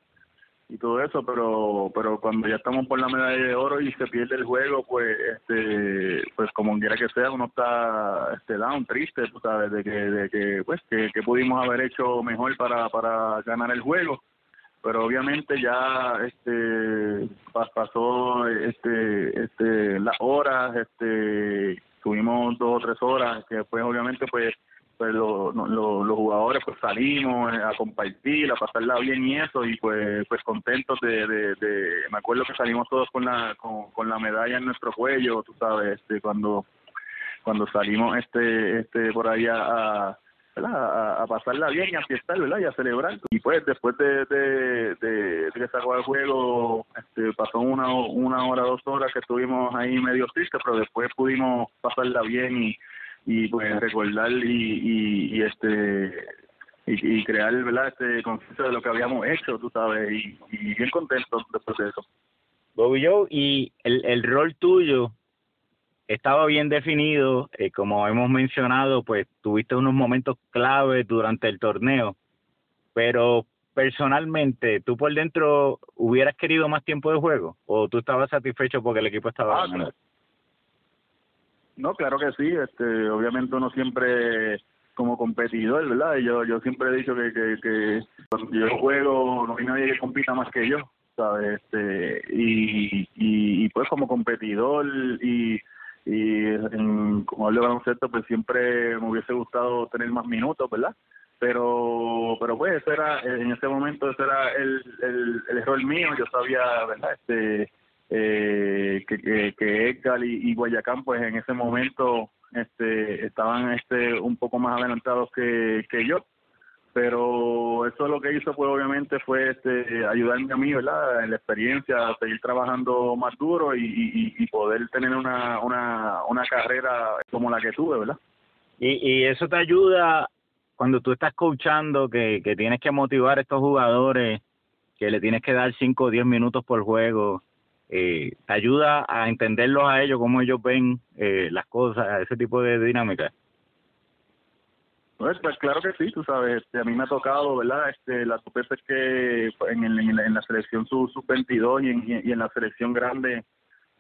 y todo eso, pero pero cuando ya estamos por la medalla de oro y se pierde el juego, pues este pues como quiera que sea, uno está este down, triste, tú sabes, de que de que pues que, que pudimos haber hecho mejor para para ganar el juego. Pero obviamente ya este pasó este este las horas, este tuvimos dos o tres horas que después obviamente pues pues los jugadores pues salimos a compartir, a pasarla bien y eso, y pues pues contentos de, de, de me acuerdo que salimos todos con la con, con la medalla en nuestro cuello, tú sabes, este cuando cuando salimos este este por ahí a, a, pasarla bien y a fiestar, ¿verdad? Y a celebrar. Y pues después de, de, de, que sacó el juego, este, pasó una, una hora, dos horas que estuvimos ahí medio tristes, pero después pudimos pasarla bien y, y pues recordar y, y, este y, crear, ¿verdad? Este conciencia de lo que habíamos hecho, tú sabes, y, y bien contentos después de eso. Bobby Joe, y el, el rol tuyo estaba bien definido, eh, como hemos mencionado, pues tuviste unos momentos claves durante el torneo, pero personalmente, ¿tú por dentro hubieras querido más tiempo de juego o tú estabas satisfecho porque el equipo estaba ah, No, claro que sí, este, obviamente uno siempre como competidor, ¿verdad? Yo yo siempre he dicho que, que, cuando yo juego no hay nadie que compita más que yo, ¿sabes? Este, y, y, y pues como competidor y y en, como hablo de baloncesto pues siempre me hubiese gustado tener más minutos verdad pero pero pues ese era en ese momento ese era el, el, el error mío yo sabía verdad este eh, que, que, Edgar y, Guayacán pues en ese momento este estaban este un poco más adelantados que, que yo. Pero eso lo que hizo pues obviamente fue este ayudarme a mí verdad en la experiencia seguir trabajando más duro y, y, poder tener una, una, una carrera como la que tuve verdad y, y eso te ayuda cuando tú estás coachando que, que tienes que motivar a estos jugadores que le tienes que dar 5 o 10 minutos por juego eh, te ayuda a entenderlos a ellos cómo ellos ven eh, las cosas ese tipo de dinámica pues, pues, claro que sí, tú sabes, este, a mí me ha tocado, ¿verdad? Este, las veces que en, el, en, la, selección sub-22 y en, la selección grande,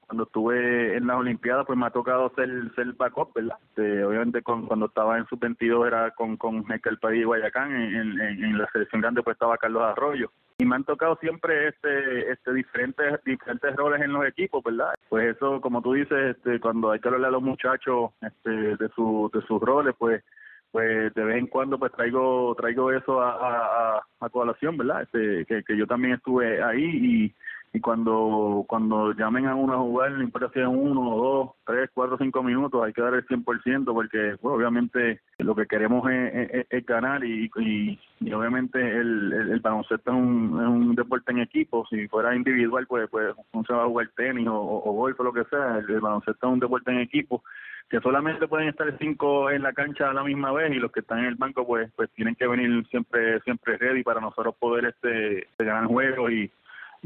cuando estuve en las Olimpiadas, pues me ha tocado ser, ser backup, ¿verdad? Este, obviamente cuando estaba en sub-22 era con, con el y Guayacán, en, en, la selección grande pues estaba Carlos Arroyo. Y me han tocado siempre este, este diferentes, diferentes roles en los equipos, ¿verdad? Pues eso, como tú dices, este, cuando hay que hablarle a los muchachos este, de, su, de sus roles, pues pues de vez en cuando pues traigo traigo eso a, a, a colación, ¿verdad? Este, que, que yo también estuve ahí y, y cuando cuando llamen a uno a jugar, no importa si es uno, dos, tres, cuatro, cinco minutos, hay que dar el 100% porque pues, obviamente lo que queremos es, ganar y, y, obviamente el, el, baloncesto es un, deporte en equipo, si fuera individual pues, pues uno se va a jugar tenis o, o, golf o lo que sea, el baloncesto es un deporte en equipo que solamente pueden estar cinco en la cancha a la misma vez y los que están en el banco pues pues tienen que venir siempre siempre ready para nosotros poder este ganar juegos y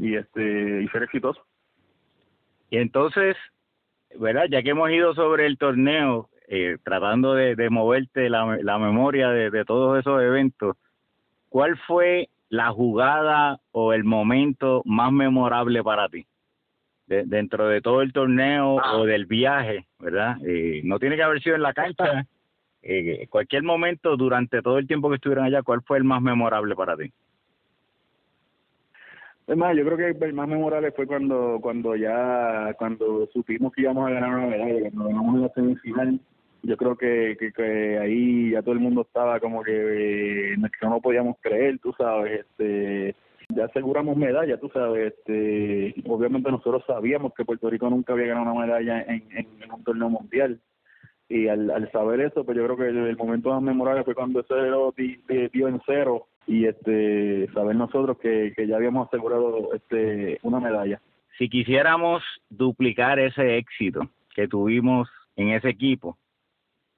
y este y ser exitosos y entonces verdad ya que hemos ido sobre el torneo eh, tratando de, de moverte la, la memoria de, de todos esos eventos cuál fue la jugada o el momento más memorable para ti dentro de todo el torneo ah. o del viaje, ¿verdad? Eh, no tiene que haber sido en la cancha. Eh, cualquier momento durante todo el tiempo que estuvieron allá, ¿cuál fue el más memorable para ti? Es más, yo creo que el más memorable fue cuando cuando ya cuando supimos que íbamos a ganar una medalla, cuando ganamos la semifinal. Yo creo que, que, ahí ya todo el mundo estaba como que, eh, que no podíamos creer, tú sabes, este ya aseguramos medalla, tú sabes, este, obviamente nosotros sabíamos que Puerto Rico nunca había ganado una medalla en, en, un torneo mundial y al, al saber eso, pues yo creo que el, momento más memorable fue cuando ese dio en cero y este saber nosotros que, que ya habíamos asegurado este una medalla. Si quisiéramos duplicar ese éxito que tuvimos en ese equipo,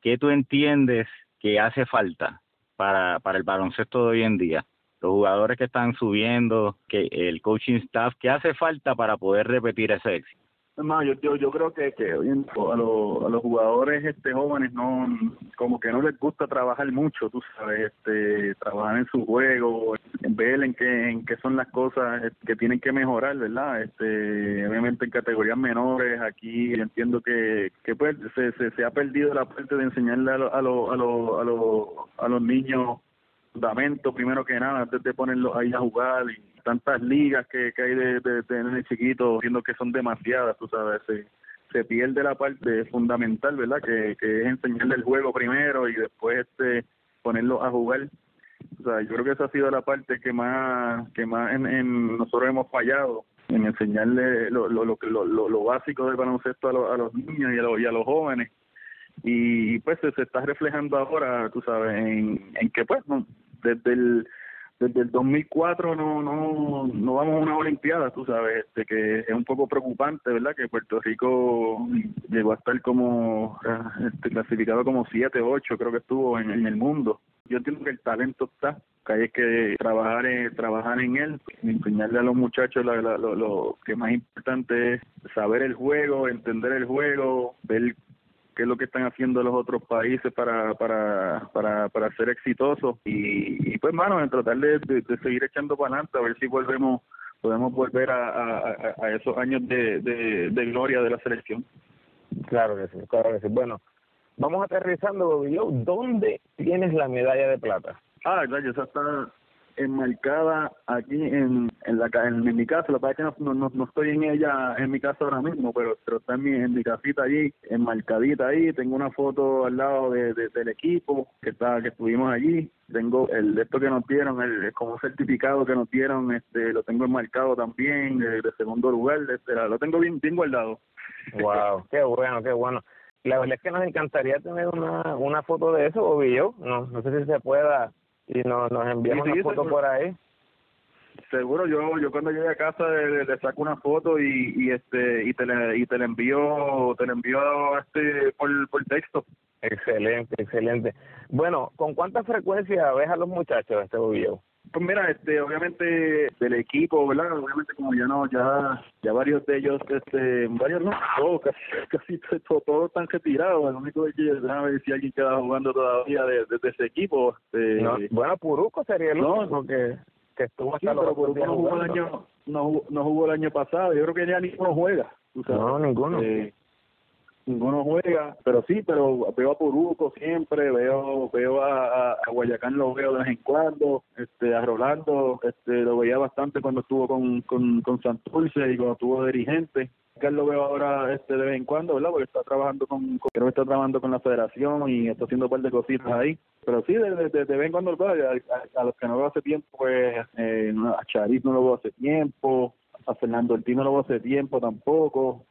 ¿qué tú entiendes que hace falta para, para el baloncesto de hoy en día? los jugadores que están subiendo, que el coaching staff, ¿qué hace falta para poder repetir ese éxito? No, yo, yo, yo creo que, que a, los, a los jugadores este jóvenes no como que no les gusta trabajar mucho, tú sabes, este trabajar en su juego, ver en qué en qué son las cosas que tienen que mejorar, ¿verdad? Este obviamente en categorías menores aquí entiendo que que pues se, se, se ha perdido la parte de enseñarle a, a, los a, los a, los a los niños fundamento primero que nada antes de ponerlos ahí a jugar y tantas ligas que, que hay de, de, de chiquito viendo que son demasiadas tú sabes se, se pierde la parte fundamental verdad que, que es enseñarle el juego primero y después este ponerlos a jugar. O sea, yo creo que esa ha sido la parte que más que más en, nosotros hemos fallado en enseñarle lo, lo, lo, lo, lo básico del baloncesto a, a los niños y a, y a los jóvenes y pues se, está reflejando ahora, tú sabes, en, en que pues no, desde el desde el 2004 no no no vamos a una olimpiada tú sabes este que es un poco preocupante verdad que Puerto Rico llegó a estar como este, clasificado como 7 8 creo que estuvo en, en el mundo. Yo entiendo que el talento está que hay que trabajar en, trabajar en él enseñarle a los muchachos lo, lo, lo que más importante es saber el juego entender el juego ver qué es lo que están haciendo los otros países para para para, para ser exitosos. Y, y pues mano en tratar de, de, seguir echando para adelante a ver si volvemos podemos volver a, a, a esos años de, de, de, gloria de la selección. Claro que sí claro que sí. Bueno vamos aterrizando Bobillo ¿dónde tienes la medalla de plata? ah claro esa está enmarcada aquí en, en la en, mi casa, lo que es que no, no, no, estoy en ella en mi casa ahora mismo, pero, pero está en mi, en mi casita allí, enmarcadita ahí, tengo una foto al lado de, del equipo que está que estuvimos allí, tengo el esto que nos dieron, el, como certificado que nos dieron, este lo tengo enmarcado también de, segundo lugar, lo tengo bien, bien guardado. Wow, qué bueno, qué bueno. La verdad es que nos encantaría tener una, una foto de eso, Bobillo. No, no sé si se pueda y nos, nos enviamos una foto por ahí. Seguro yo yo cuando llegue a casa le, le, saco una foto y, y este y te le, y te le envío te le envío este por por texto. Excelente excelente. Bueno con cuánta frecuencia ves a los muchachos este video pues mira, este, obviamente del equipo, ¿verdad? Obviamente como ya no, ya, ya varios de ellos, este, varios no, todos, casi, casi todos, todos están retirados. El único que déjame ver si alguien queda jugando todavía de, de, ese equipo. Este, no, bueno, Puruco sería el único que, que estuvo hasta sí, pero Puruco no jugó el año, no, no jugó el año pasado. Yo creo que ya ninguno juega. No, ninguno. Eh, ninguno juega, pero sí, pero veo a Puruco siempre, veo veo a, a, Guayacán lo veo de vez en cuando, este a Rolando, este lo veía bastante cuando estuvo con con, con Santurce y cuando estuvo dirigente. Carlos lo veo ahora este de vez en cuando, ¿verdad? Porque está trabajando con, creo que está trabajando con la federación y está haciendo un par de cositas ahí. Pero sí, de, de, de, vez en cuando a, a, a, los que no veo hace tiempo, pues eh, a Charis no lo veo hace tiempo, a Fernando Ortiz no lo veo hace tiempo tampoco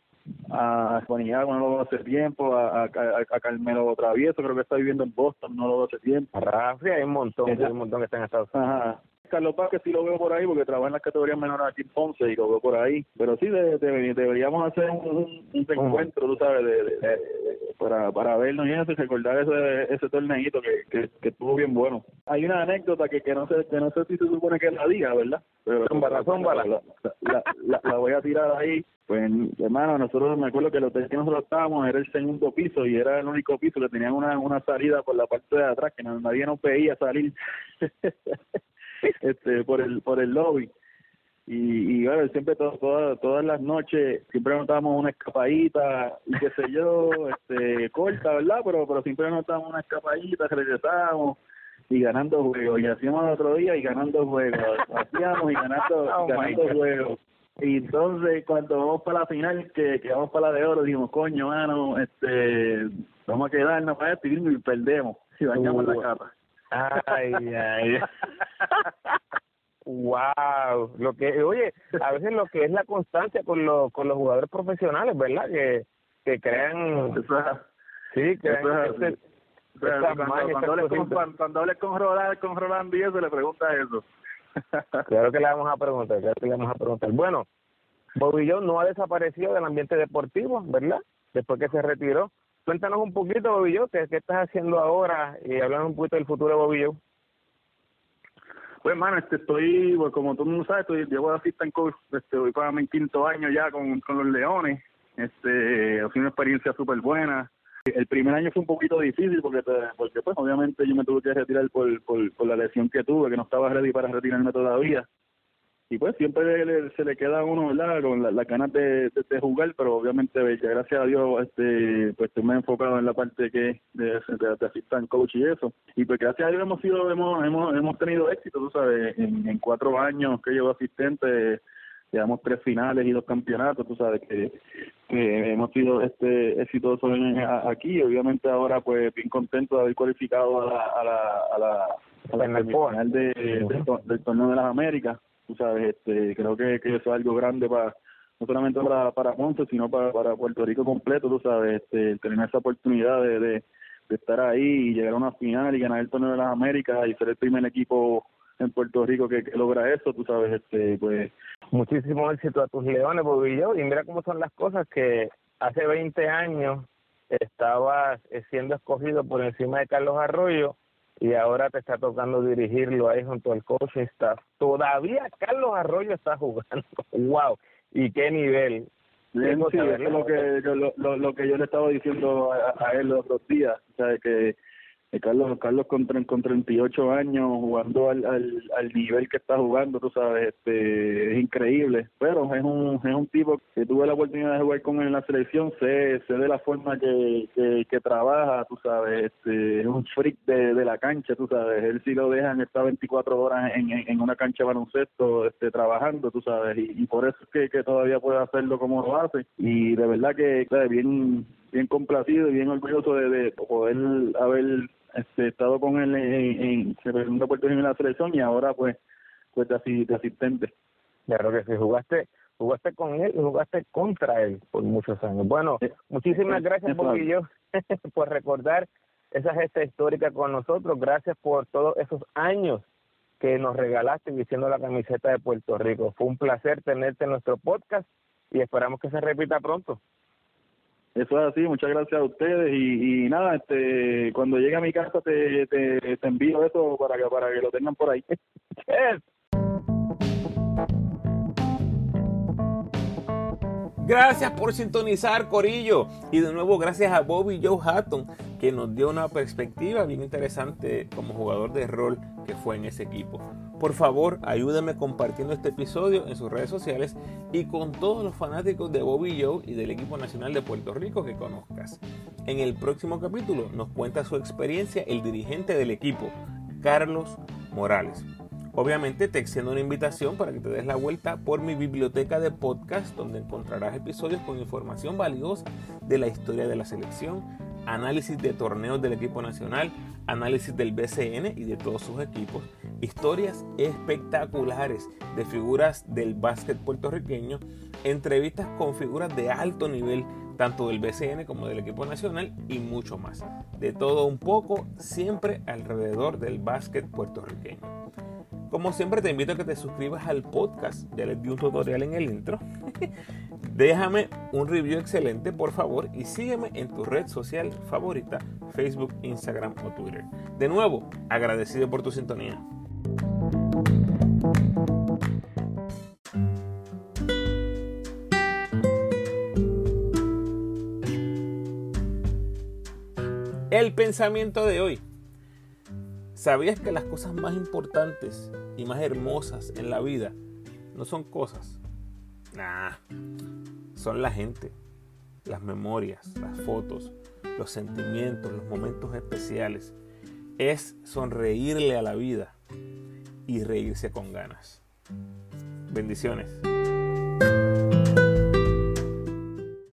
a Juanillago no lo veo hace tiempo, a, a, a, Carmelo Travieso creo que está viviendo en Boston, no lo veo hace tiempo. Rafi, hay un montón, hay un montón que están en Estados Unidos. Ajá. Carlos Paz, que sí lo veo por ahí, porque trabaja en las categorías menores aquí en Ponce y lo veo por ahí. Pero sí, de, de, deberíamos hacer un, un encuentro, tú sabes, de, para, para vernos y eso, y recordar ese, ese torneito que, que, que, estuvo bien bueno. Hay una anécdota que, que, no sé que no sé si se supone que la diga, ¿verdad? Pero zómbala, La, la, la, la, voy a tirar ahí. Pues, hermano, nosotros me acuerdo que el hotel que nosotros estábamos era el segundo piso y era el único piso que tenían una, una salida por la parte de atrás que nadie nos veía salir. este por el por el lobby. Y, y bueno siempre to, todas todas las noches siempre nos dábamos una escapadita y qué sé yo este corta verdad pero pero siempre nos dábamos una escapadita regresábamos y ganando juegos. Y hacíamos otro día y ganando juegos. Hacíamos y ganando oh ganando juegos. Y entonces cuando vamos para la final que, que vamos para la de oro dijimos coño mano este vamos a quedarnos para esto y perdemos. Y dañamos uh, la capa Ay, ay. wow, lo que oye, a veces lo que es la constancia con los con los jugadores profesionales, ¿verdad? Que que crean sí, crean cuando, cuando, hables con, cuando, hables con Roland, con Roland Díaz, se le pregunta eso. claro que le vamos a preguntar, claro que le vamos a preguntar. Bueno, Bobillón no ha desaparecido del ambiente deportivo, ¿verdad? Después que se retiró. Cuéntanos un poquito, Bobillo, ¿qué, ¿qué, estás haciendo ahora? Y hablando un poquito del futuro Bobillo. Pues, mano, este, estoy, pues, como todo el mundo sabe, estoy, llevo de assistant coach, este, voy para mi quinto año ya con, con los Leones. Este, ha una experiencia súper buena. El primer año fue un poquito difícil porque, porque pues, obviamente yo me tuve que retirar por, por, por la lesión que tuve, que no estaba ready para retirarme todavía y pues siempre se le queda a uno verdad con las la ganas de, de, jugar pero obviamente gracias a Dios este pues estoy más enfocado en la parte que de, de, assistant coach y eso. Y pues gracias a Dios hemos sido hemos hemos, hemos tenido éxito tú sabes en, en cuatro años que llevo asistente llevamos tres finales y dos campeonatos tú sabes que, que hemos sido este exitosos aquí. Obviamente ahora pues bien contento de haber cualificado a la, a la, a la final de, del, torneo de las Américas. Tú sabes, este, creo que, que eso es algo grande para no solamente para, para Ponce, sino para, para Puerto Rico completo, tú sabes, este, tener esa oportunidad de, de, estar ahí y llegar a una final y ganar el torneo de las Américas y ser el primer equipo en Puerto Rico que, logra eso, tú sabes, este, pues... Muchísimo éxito a tus leones, Bobillo, y mira cómo son las cosas que hace 20 años estabas siendo escogido por encima de Carlos Arroyo y ahora te está tocando dirigirlo ahí junto al coach staff. Todavía Carlos Arroyo está jugando. ¡Wow! ¿Y qué nivel? sí, es lo que, lo, lo, que yo le estaba diciendo a, a él los otros días, o sea, que Carlos Carlos con, con 38 años jugando al, al, al nivel que está jugando, tú sabes, este, es increíble, pero es un, es un tipo que tuve la oportunidad de jugar con él en la selección, sé, sé de la forma que, que, trabaja, tú sabes, este, es un freak de, de la cancha, tú sabes, él sí lo dejan estar 24 horas en, en, una cancha de baloncesto este, trabajando, tú sabes, y, por eso es que, que todavía puede hacerlo como lo hace, y de verdad que, bien bien complacido y bien orgulloso de, de poder haber este, he estado con él en, en, Puerto Rico en la selección y ahora pues pues de, asistente. Claro que sí, jugaste jugaste con él y jugaste contra él por muchos años. Bueno, muchísimas gracias Bobillo por recordar esa gesta histórica con nosotros. Gracias por todos esos años que nos regalaste diciendo la camiseta de Puerto Rico. Fue un placer tenerte en nuestro podcast y esperamos que se repita pronto. Eso es así, muchas gracias a ustedes y, nada, este, cuando llegue a mi casa te, te, te envío eso para que, para que lo tengan por ahí. Gracias por sintonizar, Corillo. Y de nuevo, gracias a Bobby Joe Hatton, que nos dio una perspectiva bien interesante como jugador de rol que fue en ese equipo. Por favor, ayúdame compartiendo este episodio en sus redes sociales y con todos los fanáticos de Bobby Joe y del equipo nacional de Puerto Rico que conozcas. En el próximo capítulo nos cuenta su experiencia el dirigente del equipo, Carlos Morales. Obviamente te extiendo una invitación para que te des la vuelta por mi biblioteca de podcast donde encontrarás episodios con información valiosa de la historia de la selección, análisis de torneos del equipo nacional, análisis del BCN y de todos sus equipos, historias espectaculares de figuras del básquet puertorriqueño, entrevistas con figuras de alto nivel tanto del BCN como del equipo nacional y mucho más. De todo un poco, siempre alrededor del básquet puertorriqueño. Como siempre te invito a que te suscribas al podcast. Ya les di un tutorial en el intro. Déjame un review excelente, por favor, y sígueme en tu red social favorita, Facebook, Instagram o Twitter. De nuevo, agradecido por tu sintonía. El pensamiento de hoy. ¿Sabías que las cosas más importantes y más hermosas en la vida no son cosas? Nah, son la gente, las memorias, las fotos, los sentimientos, los momentos especiales. Es sonreírle a la vida y reírse con ganas. Bendiciones.